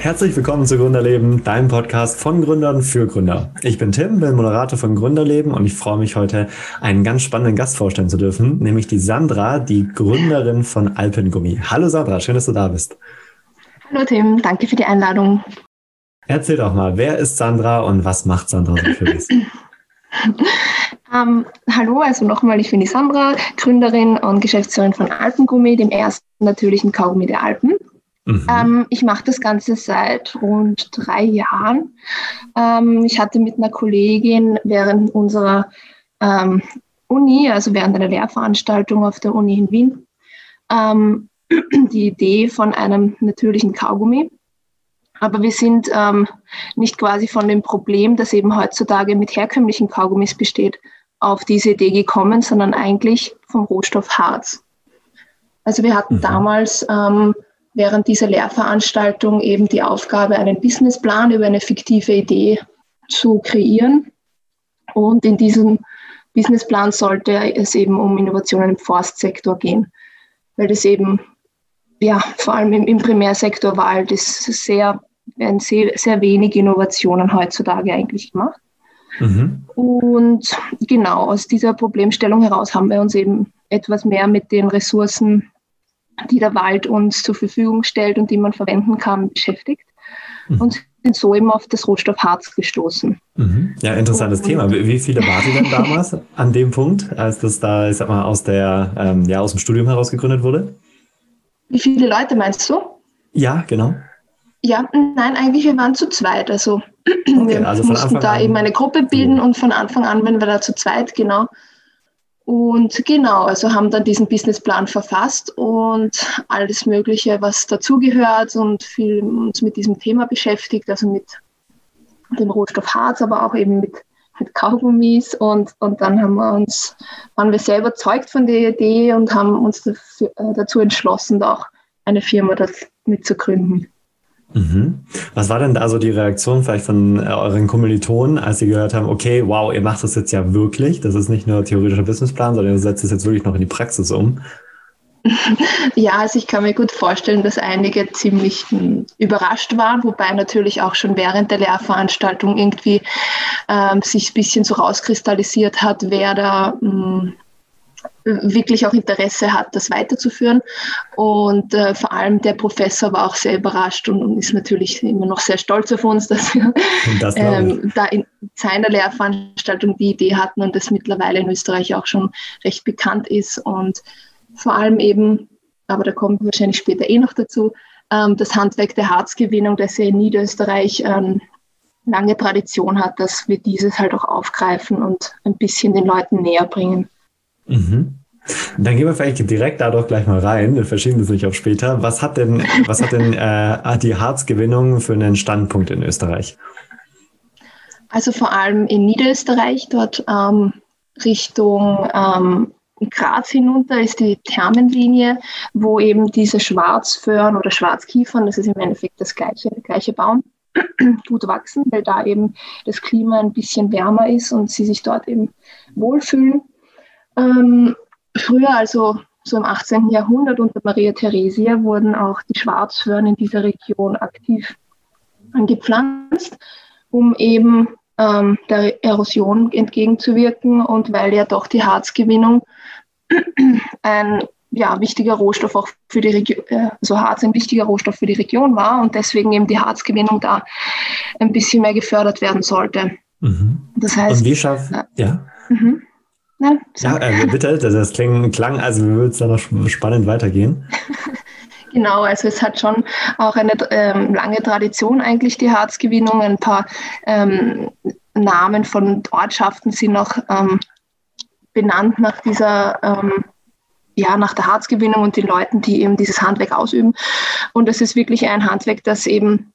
Herzlich willkommen zu Gründerleben, deinem Podcast von Gründern für Gründer. Ich bin Tim, bin Moderator von Gründerleben und ich freue mich heute, einen ganz spannenden Gast vorstellen zu dürfen, nämlich die Sandra, die Gründerin von Alpengummi. Hallo Sandra, schön, dass du da bist. Hallo Tim, danke für die Einladung. Erzähl doch mal, wer ist Sandra und was macht Sandra so für dich? ähm, hallo, also nochmal, ich bin die Sandra, Gründerin und Geschäftsführerin von Alpengummi, dem ersten natürlichen Kaugummi der Alpen. Mhm. Ähm, ich mache das Ganze seit rund drei Jahren. Ähm, ich hatte mit einer Kollegin während unserer ähm, Uni, also während einer Lehrveranstaltung auf der Uni in Wien, ähm, die Idee von einem natürlichen Kaugummi. Aber wir sind ähm, nicht quasi von dem Problem, das eben heutzutage mit herkömmlichen Kaugummis besteht, auf diese Idee gekommen, sondern eigentlich vom Rohstoff Harz. Also wir hatten mhm. damals ähm, während dieser Lehrveranstaltung eben die Aufgabe, einen Businessplan über eine fiktive Idee zu kreieren. Und in diesem Businessplan sollte es eben um Innovationen im Forstsektor gehen, weil das eben ja vor allem im, im Primärsektor halt ist sehr, werden sehr, sehr wenig Innovationen heutzutage eigentlich gemacht. Mhm. Und genau aus dieser Problemstellung heraus haben wir uns eben etwas mehr mit den Ressourcen die der Wald uns zur Verfügung stellt und die man verwenden kann, beschäftigt. Mhm. Und sind so eben auf das Rohstoff Harz gestoßen. Mhm. Ja, interessantes und, Thema. Wie viele wart ihr denn damals an dem Punkt, als das da, ich sag mal, aus, der, ähm, ja, aus dem Studium heraus gegründet wurde? Wie viele Leute meinst du? Ja, genau. Ja, nein, eigentlich wir waren zu zweit. Also okay, wir also mussten da an. eben eine Gruppe bilden mhm. und von Anfang an waren wir da zu zweit, genau. Und genau, also haben dann diesen Businessplan verfasst und alles Mögliche, was dazugehört und viel uns mit diesem Thema beschäftigt, also mit dem Rohstoff Harz, aber auch eben mit, mit Kaugummis. Und, und dann haben wir uns, waren wir sehr überzeugt von der Idee und haben uns dafür, äh, dazu entschlossen, da auch eine Firma mit zu gründen. Mhm. Was war denn da so die Reaktion vielleicht von äh, euren Kommilitonen, als sie gehört haben, okay, wow, ihr macht das jetzt ja wirklich, das ist nicht nur theoretischer Businessplan, sondern ihr setzt es jetzt wirklich noch in die Praxis um? Ja, also ich kann mir gut vorstellen, dass einige ziemlich hm, überrascht waren, wobei natürlich auch schon während der Lehrveranstaltung irgendwie ähm, sich ein bisschen so rauskristallisiert hat, wer da mh, hm, wirklich auch Interesse hat, das weiterzuführen. Und äh, vor allem der Professor war auch sehr überrascht und, und, ist natürlich immer noch sehr stolz auf uns, dass wir das ähm, da in seiner Lehrveranstaltung die Idee hatten und das mittlerweile in Österreich auch schon recht bekannt ist. Und vor allem eben, aber da kommen wir wahrscheinlich später eh noch dazu, ähm, das Handwerk der Harzgewinnung, das ja in Niederösterreich ähm, lange Tradition hat, dass wir dieses halt auch aufgreifen und ein bisschen den Leuten näher bringen. Mhm. Dann gehen wir vielleicht direkt da doch gleich mal rein. Wir verschieben das nicht auf später. Was hat denn, was hat denn äh, die Harzgewinnung für einen Standpunkt in Österreich? Also vor allem in Niederösterreich, dort ähm, Richtung ähm, Graz hinunter ist die Thermenlinie, wo eben diese Schwarzföhren oder Schwarzkiefern, das ist im Endeffekt das gleiche, der gleiche Baum, gut wachsen, weil da eben das Klima ein bisschen wärmer ist und sie sich dort eben wohlfühlen. Ähm, früher, also so im 18. Jahrhundert unter Maria Theresia, wurden auch die Schwarzföhren in dieser Region aktiv angepflanzt, um eben ähm, der Erosion entgegenzuwirken und weil ja doch die Harzgewinnung ein ja, wichtiger Rohstoff auch für die Region, äh, also Harz ein wichtiger Rohstoff für die Region war und deswegen eben die Harzgewinnung da ein bisschen mehr gefördert werden sollte. Mhm. Das heißt, und wie schafft, äh, ja. Mhm. Ne? Ja, äh, bitte, das, das klang, also wie würde es da noch spannend weitergehen? Genau, also es hat schon auch eine ähm, lange Tradition eigentlich die Harzgewinnung. Ein paar ähm, Namen von Ortschaften sind noch ähm, benannt nach dieser, ähm, ja, nach der Harzgewinnung und den Leuten, die eben dieses Handwerk ausüben. Und es ist wirklich ein Handwerk, das eben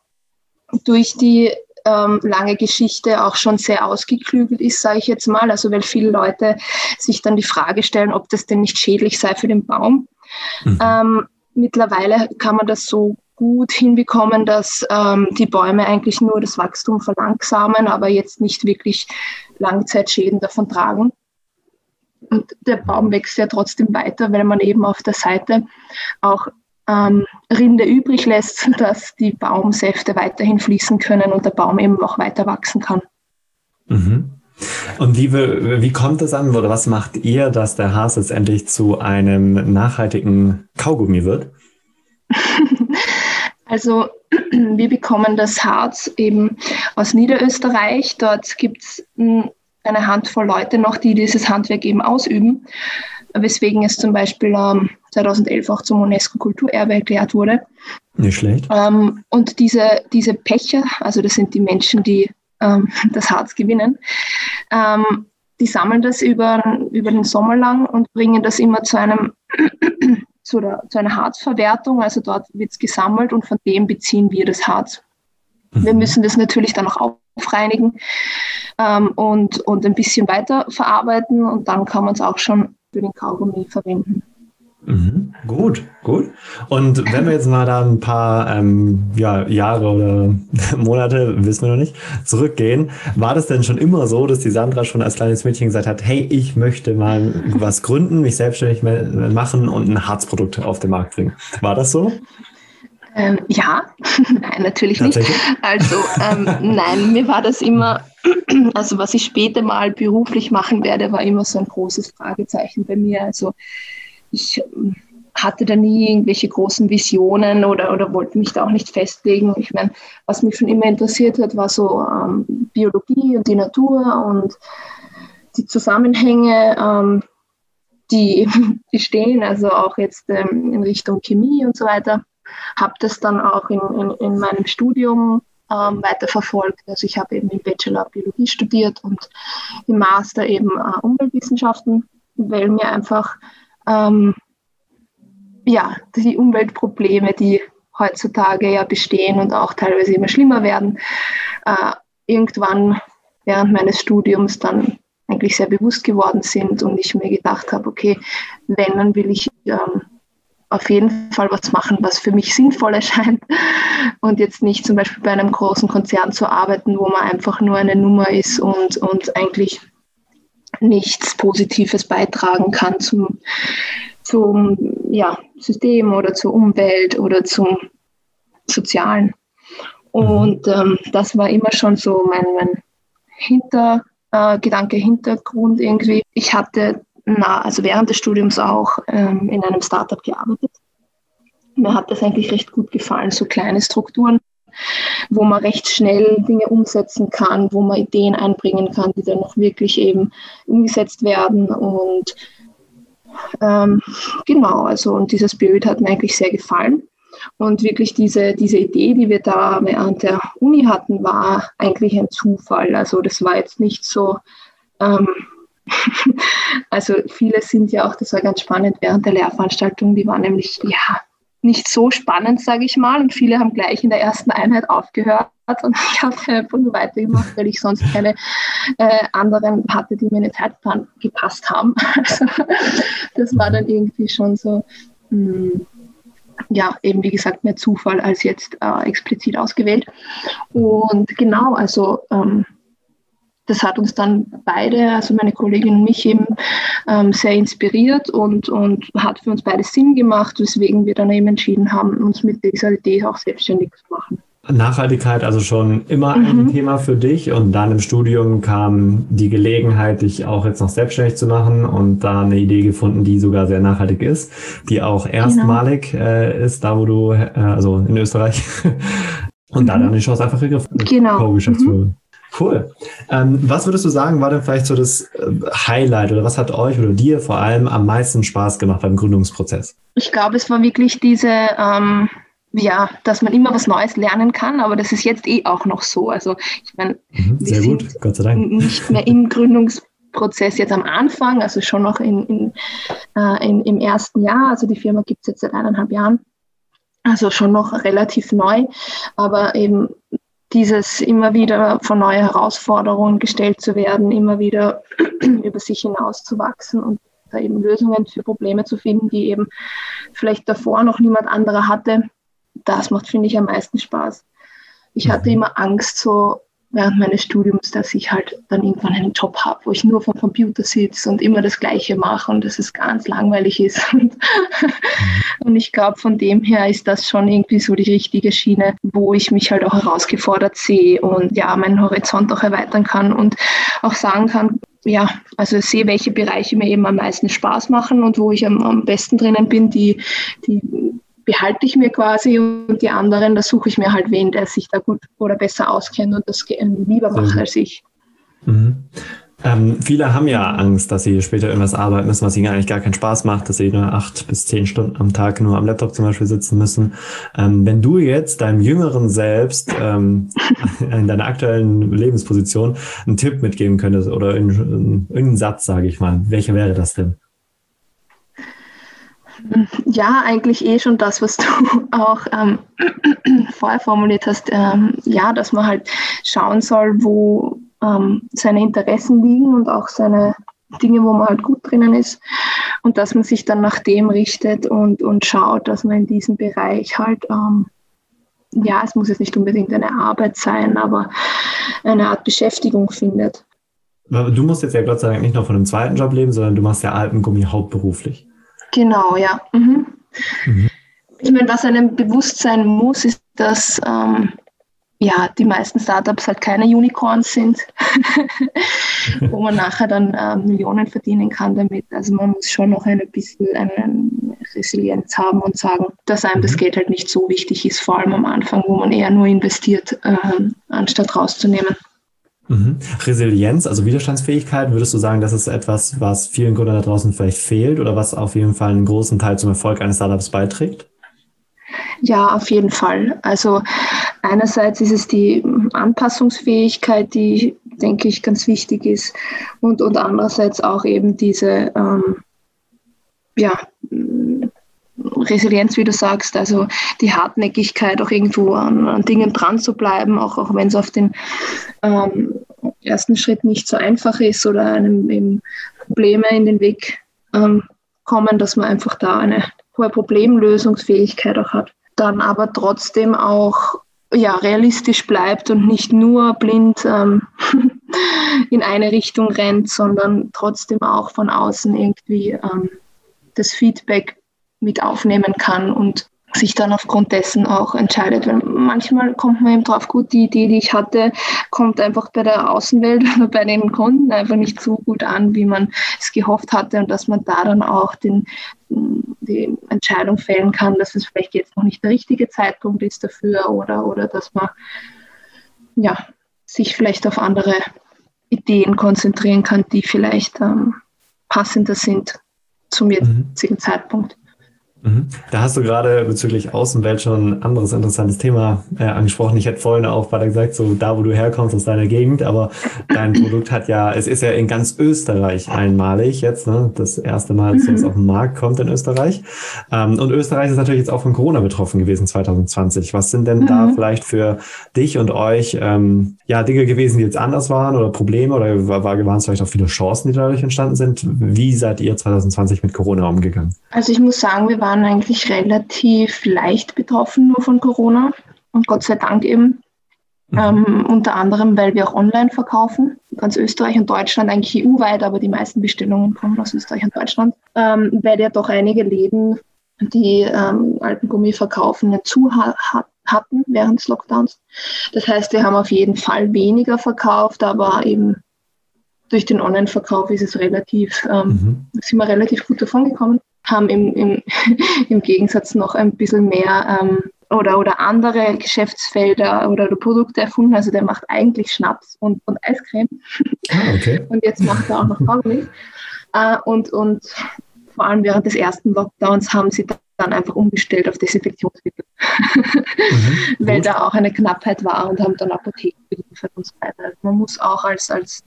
durch die ähm, lange Geschichte auch schon sehr ausgeklügelt ist, sage ich jetzt mal. Also weil viele Leute sich dann die Frage stellen, ob das denn nicht schädlich sei für den Baum. Mhm. Ähm, mittlerweile kann man das so gut hinbekommen, dass ähm, die Bäume eigentlich nur das Wachstum verlangsamen, aber jetzt nicht wirklich Langzeitschäden davon tragen. Und der Baum wächst ja trotzdem weiter, weil man eben auf der Seite auch ähm, Rinde übrig lässt, sodass die Baumsäfte weiterhin fließen können und der Baum eben auch weiter wachsen kann. Mhm. Und wie, wie kommt es an oder was macht ihr, dass der Harz letztendlich zu einem nachhaltigen Kaugummi wird? also wir bekommen das Harz eben aus Niederösterreich. Dort gibt es hm, eine Handvoll Leute noch, die dieses Handwerk eben ausüben, weswegen es zum Beispiel ähm, 2011 auch zum UNESCO-Kulturerbe erklärt wurde. Nicht schlecht. Ähm, und diese, diese Pächter, also das sind die Menschen, die ähm, das Harz gewinnen, ähm, die sammeln das über, über den Sommer lang und bringen das immer zu einem zu, der, zu einer Harzverwertung. Also dort wird es gesammelt und von dem beziehen wir das Harz. Mhm. Wir müssen das natürlich dann auch aufreinigen ähm, und, und ein bisschen weiter verarbeiten und dann kann man es auch schon für den Kaugummi verwenden. Mhm, gut, gut. Und wenn wir jetzt mal da ein paar ähm, ja, Jahre oder Monate, wissen wir noch nicht, zurückgehen, war das denn schon immer so, dass die Sandra schon als kleines Mädchen gesagt hat, hey, ich möchte mal was gründen, mich selbstständig machen und ein Harzprodukt auf den Markt bringen? War das so? Ähm, ja, nein, natürlich nicht. Also ähm, nein, mir war das immer, also was ich später mal beruflich machen werde, war immer so ein großes Fragezeichen bei mir. Also ich ähm, hatte da nie irgendwelche großen Visionen oder, oder wollte mich da auch nicht festlegen. Ich meine, was mich schon immer interessiert hat, war so ähm, Biologie und die Natur und die Zusammenhänge, ähm, die bestehen, also auch jetzt ähm, in Richtung Chemie und so weiter. Habe das dann auch in, in, in meinem Studium ähm, weiterverfolgt. Also ich habe eben im Bachelor Biologie studiert und im Master eben äh, Umweltwissenschaften, weil mir einfach ähm, ja, die Umweltprobleme, die heutzutage ja bestehen und auch teilweise immer schlimmer werden, äh, irgendwann während meines Studiums dann eigentlich sehr bewusst geworden sind und ich mir gedacht habe, okay, wenn, dann will ich ähm, auf jeden Fall was machen, was für mich sinnvoll erscheint und jetzt nicht zum Beispiel bei einem großen Konzern zu arbeiten, wo man einfach nur eine Nummer ist und, und eigentlich nichts Positives beitragen kann zum, zum ja, System oder zur Umwelt oder zum Sozialen. Und ähm, das war immer schon so mein, mein Hinter, äh, Gedanke, Hintergrund irgendwie. Ich hatte na, also während des Studiums auch ähm, in einem Startup gearbeitet. Mir hat das eigentlich recht gut gefallen, so kleine Strukturen wo man recht schnell Dinge umsetzen kann, wo man Ideen einbringen kann, die dann noch wirklich eben umgesetzt werden. Und ähm, genau, also und dieser Spirit hat mir eigentlich sehr gefallen. Und wirklich diese, diese Idee, die wir da während der Uni hatten, war eigentlich ein Zufall. Also das war jetzt nicht so, ähm, also viele sind ja auch, das war ganz spannend während der Lehrveranstaltung, die waren nämlich, ja, nicht so spannend, sage ich mal. Und viele haben gleich in der ersten Einheit aufgehört. Und ich habe einfach nur weitergemacht, weil ich sonst keine äh, anderen hatte, die mir in den Zeitplan gepasst haben. Also, das war dann irgendwie schon so, mh, hm, ja, eben wie gesagt, mehr Zufall als jetzt äh, explizit ausgewählt. Und genau, also ähm, das hat uns dann beide, also meine Kollegin und mich eben ähm, sehr inspiriert und, und hat für uns beide Sinn gemacht, weswegen wir dann eben entschieden haben, uns mit dieser Idee auch selbstständig zu machen. Nachhaltigkeit also schon immer mhm. ein Thema für dich und dann im Studium kam die Gelegenheit, dich auch jetzt noch selbstständig zu machen und da eine Idee gefunden, die sogar sehr nachhaltig ist, die auch genau. erstmalig genau. äh, ist, da wo du, äh, also in Österreich, und mhm. da dann die Chance einfach gegriffen. Genau. Co-Geschäftsführer. Mhm. Cool. Ähm, was würdest du sagen, war denn vielleicht so das äh, Highlight oder was hat euch oder dir vor allem am meisten Spaß gemacht beim Gründungsprozess? Ich glaube, es war wirklich diese, ähm, ja, dass man immer was Neues lernen kann, aber das ist jetzt eh auch noch so. Also ich meine, mhm, sind gut. Gott sei Dank. nicht mehr im Gründungsprozess jetzt am Anfang, also schon noch in, in, äh, in im ersten Jahr. Also die Firma gibt es jetzt seit eineinhalb Jahren. Also schon noch relativ neu, aber eben dieses immer wieder vor neue Herausforderungen gestellt zu werden, immer wieder über sich hinauszuwachsen und da eben Lösungen für Probleme zu finden, die eben vielleicht davor noch niemand anderer hatte, das macht, finde ich, am meisten Spaß. Ich hatte mhm. immer Angst, so während meines Studiums, dass ich halt dann irgendwann einen Job habe, wo ich nur vom Computer sitze und immer das Gleiche mache und dass es ganz langweilig ist. Und, und ich glaube, von dem her ist das schon irgendwie so die richtige Schiene, wo ich mich halt auch herausgefordert sehe und ja, meinen Horizont auch erweitern kann und auch sagen kann, ja, also sehe, welche Bereiche mir eben am meisten Spaß machen und wo ich am, am besten drinnen bin, die, die behalte ich mir quasi und die anderen, da suche ich mir halt wen, der sich da gut oder besser auskennt und das lieber macht als ich. Mhm. Ähm, viele haben ja Angst, dass sie später irgendwas arbeiten müssen, was ihnen eigentlich gar keinen Spaß macht, dass sie nur acht bis zehn Stunden am Tag nur am Laptop zum Beispiel sitzen müssen. Ähm, wenn du jetzt deinem jüngeren Selbst ähm, in deiner aktuellen Lebensposition einen Tipp mitgeben könntest oder irgendeinen Satz, sage ich mal, welcher wäre das denn? Ja, eigentlich eh schon das, was du auch ähm, vorher formuliert hast. Ähm, ja, dass man halt schauen soll, wo ähm, seine Interessen liegen und auch seine Dinge, wo man halt gut drinnen ist. Und dass man sich dann nach dem richtet und, und schaut, dass man in diesem Bereich halt, ähm, ja, es muss jetzt nicht unbedingt eine Arbeit sein, aber eine Art Beschäftigung findet. Du musst jetzt ja Gott sei Dank nicht nur von einem zweiten Job leben, sondern du machst ja Alpengummi hauptberuflich. Genau, ja. Mhm. Mhm. Ich meine, was einem bewusst sein muss, ist, dass ähm, ja, die meisten Startups halt keine Unicorns sind, wo man nachher dann äh, Millionen verdienen kann damit. Also man muss schon noch ein bisschen eine Resilienz haben und sagen, dass einem das mhm. Geld halt nicht so wichtig ist, vor allem am Anfang, wo man eher nur investiert, äh, anstatt rauszunehmen. Mhm. Resilienz, also Widerstandsfähigkeit, würdest du sagen, das ist etwas, was vielen Gründern da draußen vielleicht fehlt oder was auf jeden Fall einen großen Teil zum Erfolg eines Startups beiträgt? Ja, auf jeden Fall. Also einerseits ist es die Anpassungsfähigkeit, die, denke ich, ganz wichtig ist und, und andererseits auch eben diese ähm, ja, Resilienz, wie du sagst, also die Hartnäckigkeit, auch irgendwo an, an Dingen dran zu bleiben, auch, auch wenn es auf den ähm, ersten Schritt nicht so einfach ist oder einem Probleme in den Weg ähm, kommen, dass man einfach da eine hohe Problemlösungsfähigkeit auch hat. Dann aber trotzdem auch ja, realistisch bleibt und nicht nur blind ähm, in eine Richtung rennt, sondern trotzdem auch von außen irgendwie ähm, das Feedback mit aufnehmen kann und sich dann aufgrund dessen auch entscheidet. Weil manchmal kommt man eben drauf, gut, die Idee, die ich hatte, kommt einfach bei der Außenwelt oder bei den Kunden einfach nicht so gut an, wie man es gehofft hatte und dass man da dann auch den, die Entscheidung fällen kann, dass es vielleicht jetzt noch nicht der richtige Zeitpunkt ist dafür oder, oder dass man ja, sich vielleicht auf andere Ideen konzentrieren kann, die vielleicht ähm, passender sind zum mhm. jetzigen mhm. Zeitpunkt. Mhm. Da hast du gerade bezüglich Außenwelt schon ein anderes interessantes Thema äh, angesprochen. Ich hätte vorhin auch weiter gesagt, so da, wo du herkommst, aus deiner Gegend, aber dein Produkt hat ja, es ist ja in ganz Österreich einmalig jetzt, ne? das erste Mal, dass es mhm. auf den Markt kommt in Österreich. Ähm, und Österreich ist natürlich jetzt auch von Corona betroffen gewesen 2020. Was sind denn mhm. da vielleicht für dich und euch ähm, ja Dinge gewesen, die jetzt anders waren oder Probleme oder waren es vielleicht auch viele Chancen, die dadurch entstanden sind? Wie seid ihr 2020 mit Corona umgegangen? Also ich muss sagen, wir waren waren eigentlich relativ leicht betroffen nur von Corona und Gott sei Dank eben. Mhm. Ähm, unter anderem, weil wir auch online verkaufen, ganz Österreich und Deutschland, eigentlich EU-weit, aber die meisten Bestellungen kommen aus Österreich und Deutschland, ähm, weil ja doch einige Läden, die ähm, Alpengummi verkaufen, zu ha hatten während des Lockdowns. Das heißt, wir haben auf jeden Fall weniger verkauft, aber eben durch den Online-Verkauf ist es relativ, ähm, mhm. sind wir relativ gut davon gekommen haben im, im, im Gegensatz noch ein bisschen mehr ähm, oder, oder andere Geschäftsfelder oder, oder, Produkte erfunden. Also der macht eigentlich Schnaps und, und Eiscreme. Ah, okay. und jetzt macht er auch noch Kaugummi. Äh, und, und vor allem während des ersten Lockdowns haben sie dann einfach umgestellt auf Desinfektionsmittel, mhm, weil da auch eine Knappheit war und haben dann Apotheken geliefert und so weiter. Also man muss auch als, als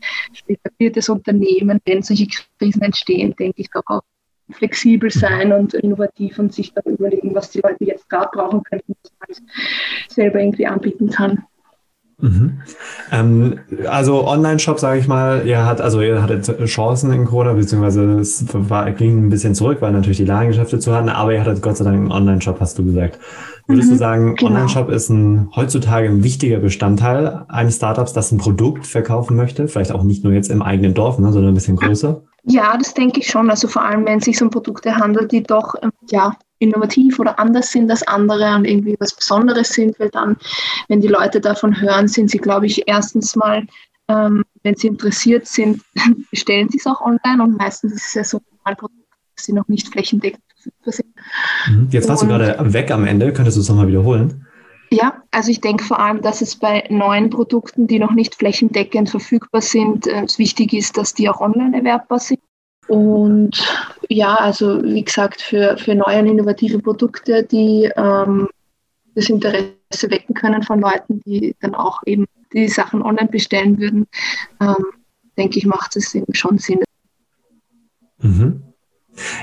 etabliertes Unternehmen, wenn solche Krisen entstehen, denke ich, auch flexibel sein und innovativ und sich dann überlegen, was die Leute jetzt gerade brauchen könnten, was man selber irgendwie anbieten kann. Mhm. Ähm, also Online-Shop, sage ich mal, ihr hat also ihr hattet Chancen in Corona, beziehungsweise es war, ging ein bisschen zurück, weil natürlich die Ladengeschäfte zu hatten, aber ihr hattet Gott sei Dank einen Online-Shop, hast du gesagt. Würdest mhm, du sagen, genau. Online-Shop ist ein, heutzutage ein wichtiger Bestandteil eines Startups, das ein Produkt verkaufen möchte? Vielleicht auch nicht nur jetzt im eigenen Dorf, ne, sondern ein bisschen größer? Ja, das denke ich schon. Also vor allem, wenn es sich um Produkte handelt, die doch ähm, ja, innovativ oder anders sind als andere und irgendwie was Besonderes sind, weil dann, wenn die Leute davon hören, sind sie, glaube ich, erstens mal, ähm, wenn sie interessiert sind, bestellen sie es auch online und meistens ist es ja so ein Produkt, dass sie noch nicht flächendeckend verfügbar sind. Mhm. Jetzt warst und, du gerade weg am Ende, könntest du es nochmal wiederholen? Ja, also ich denke vor allem, dass es bei neuen Produkten, die noch nicht flächendeckend verfügbar sind, äh, wichtig ist, dass die auch online erwerbbar sind. Und ja, also wie gesagt, für, für neue und innovative Produkte, die ähm, das Interesse wecken können von Leuten, die dann auch eben die Sachen online bestellen würden, ähm, denke ich, macht es eben schon Sinn. Mhm.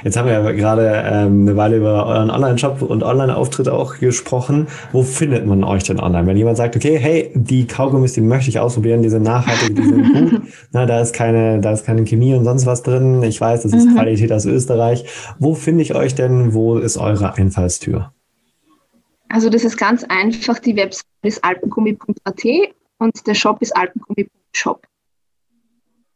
Jetzt haben wir ja gerade ähm, eine Weile über euren Online-Shop und Online-Auftritt auch gesprochen. Wo findet man euch denn online? Wenn jemand sagt, okay, hey, die Kaugummis, die möchte ich ausprobieren, die sind nachhaltig, die sind gut, na, da ist keine, da ist keine Chemie und sonst was drin. Ich weiß, das ist mhm. Qualität aus Österreich. Wo finde ich euch denn? Wo ist eure Einfallstür? Also das ist ganz einfach. Die Website ist alpengummi.at und der Shop ist alpengummi.shop.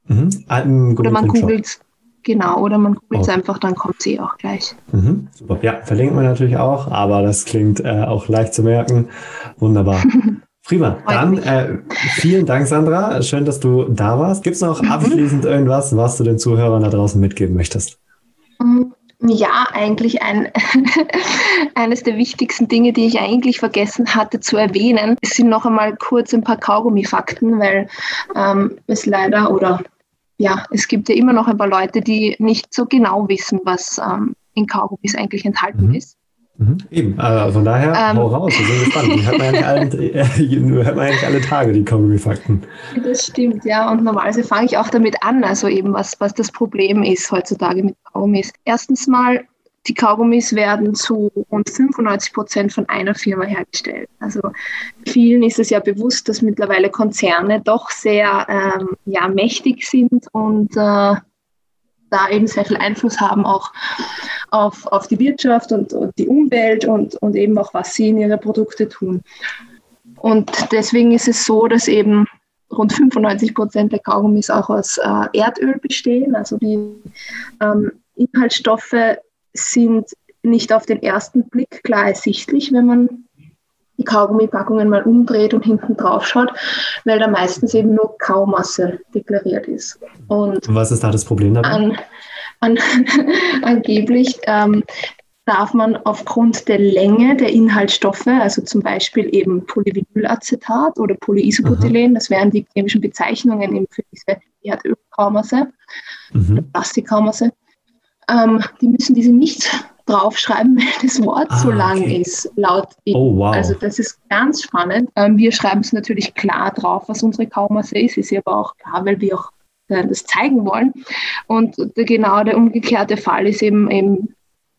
Mhm. Alpengummi. Oder man googelt Genau, oder man googelt es einfach, dann kommt sie auch gleich. Mhm, super. Ja, verlinken wir natürlich auch, aber das klingt äh, auch leicht zu merken. Wunderbar. Prima. Dann äh, vielen Dank, Sandra. Schön, dass du da warst. Gibt es noch mhm. abschließend irgendwas, was du den Zuhörern da draußen mitgeben möchtest? Mm, ja, eigentlich ein, eines der wichtigsten Dinge, die ich eigentlich vergessen hatte zu erwähnen, sind noch einmal kurz ein paar Kaugummi-Fakten, weil ähm, es leider oder ja, es gibt ja immer noch ein paar Leute, die nicht so genau wissen, was ähm, in Kaugummis eigentlich enthalten mhm. ist. Mhm. Eben, äh, von daher, ähm, hau raus, wir sind gespannt. Die hört man, ja alle, äh, hört man eigentlich alle Tage, die Kaugummi-Fakten. Das stimmt, ja. Und normalerweise fange ich auch damit an, also eben, was, was das Problem ist heutzutage mit Kaugummis. Erstens mal die Kaugummis werden zu rund 95 Prozent von einer Firma hergestellt. Also vielen ist es ja bewusst, dass mittlerweile Konzerne doch sehr ähm, ja, mächtig sind und äh, da eben sehr viel Einfluss haben auch auf, auf die Wirtschaft und, und die Umwelt und, und eben auch, was sie in ihre Produkte tun. Und deswegen ist es so, dass eben rund 95 Prozent der Kaugummis auch aus äh, Erdöl bestehen. Also die ähm, Inhaltsstoffe sind nicht auf den ersten Blick klar ersichtlich, wenn man die Kaugummipackungen mal umdreht und hinten drauf schaut, weil da meistens eben nur Kaumasse deklariert ist. Und was ist da das Problem dabei? An, an, angeblich ähm, darf man aufgrund der Länge der Inhaltsstoffe, also zum Beispiel eben Polyvinylacetat oder Polyisobutylen, das wären die chemischen Bezeichnungen eben für diese Erdölkaumasse, mhm. Plastikkaumasse, ähm, die müssen diese nicht draufschreiben, weil das Wort ah, so lang okay. ist, laut Oh, wow. Also das ist ganz spannend. Ähm, wir schreiben es natürlich klar drauf, was unsere Kaumasse ist, ist aber auch klar, weil wir auch äh, das zeigen wollen. Und der, genau der umgekehrte Fall ist eben, eben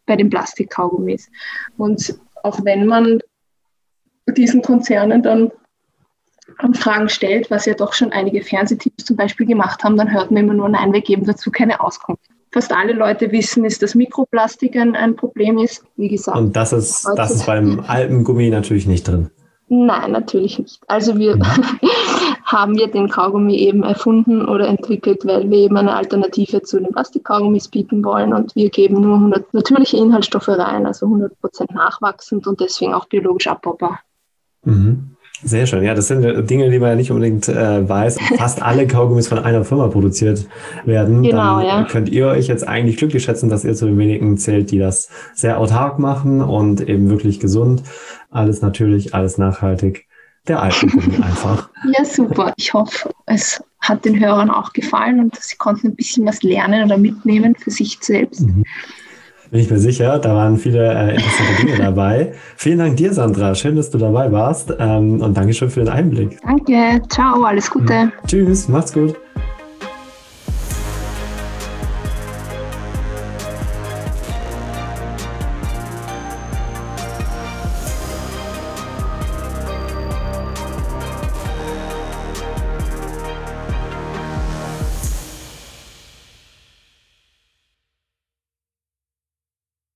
bei den Plastikkaugummis. Und auch wenn man diesen Konzernen dann Fragen stellt, was ja doch schon einige Fernsehteams zum Beispiel gemacht haben, dann hört man immer nur, nein, wir geben dazu keine Auskunft fast alle Leute wissen, ist, dass Mikroplastik ein, ein Problem ist. Wie gesagt. Und das ist, das ist beim Alpengummi natürlich nicht drin. Nein, natürlich nicht. Also wir mhm. haben wir den Kaugummi eben erfunden oder entwickelt, weil wir eben eine Alternative zu den Plastikkaugummis bieten wollen und wir geben nur 100 natürliche Inhaltsstoffe rein, also 100% nachwachsend und deswegen auch biologisch abbaubar. Mhm. Sehr schön. Ja, das sind Dinge, die man ja nicht unbedingt äh, weiß. Fast alle Kaugummis von einer Firma produziert werden. Genau, Dann ja. könnt ihr euch jetzt eigentlich glücklich schätzen, dass ihr zu den wenigen zählt, die das sehr autark machen und eben wirklich gesund. Alles natürlich, alles nachhaltig. Der Alpengummi einfach. Ja, super. Ich hoffe, es hat den Hörern auch gefallen und sie konnten ein bisschen was lernen oder mitnehmen für sich selbst. Mhm. Bin ich mir sicher, da waren viele äh, interessante Dinge dabei. Vielen Dank dir, Sandra. Schön, dass du dabei warst ähm, und Dankeschön für den Einblick. Danke, ciao, alles Gute. Tschüss, macht's gut.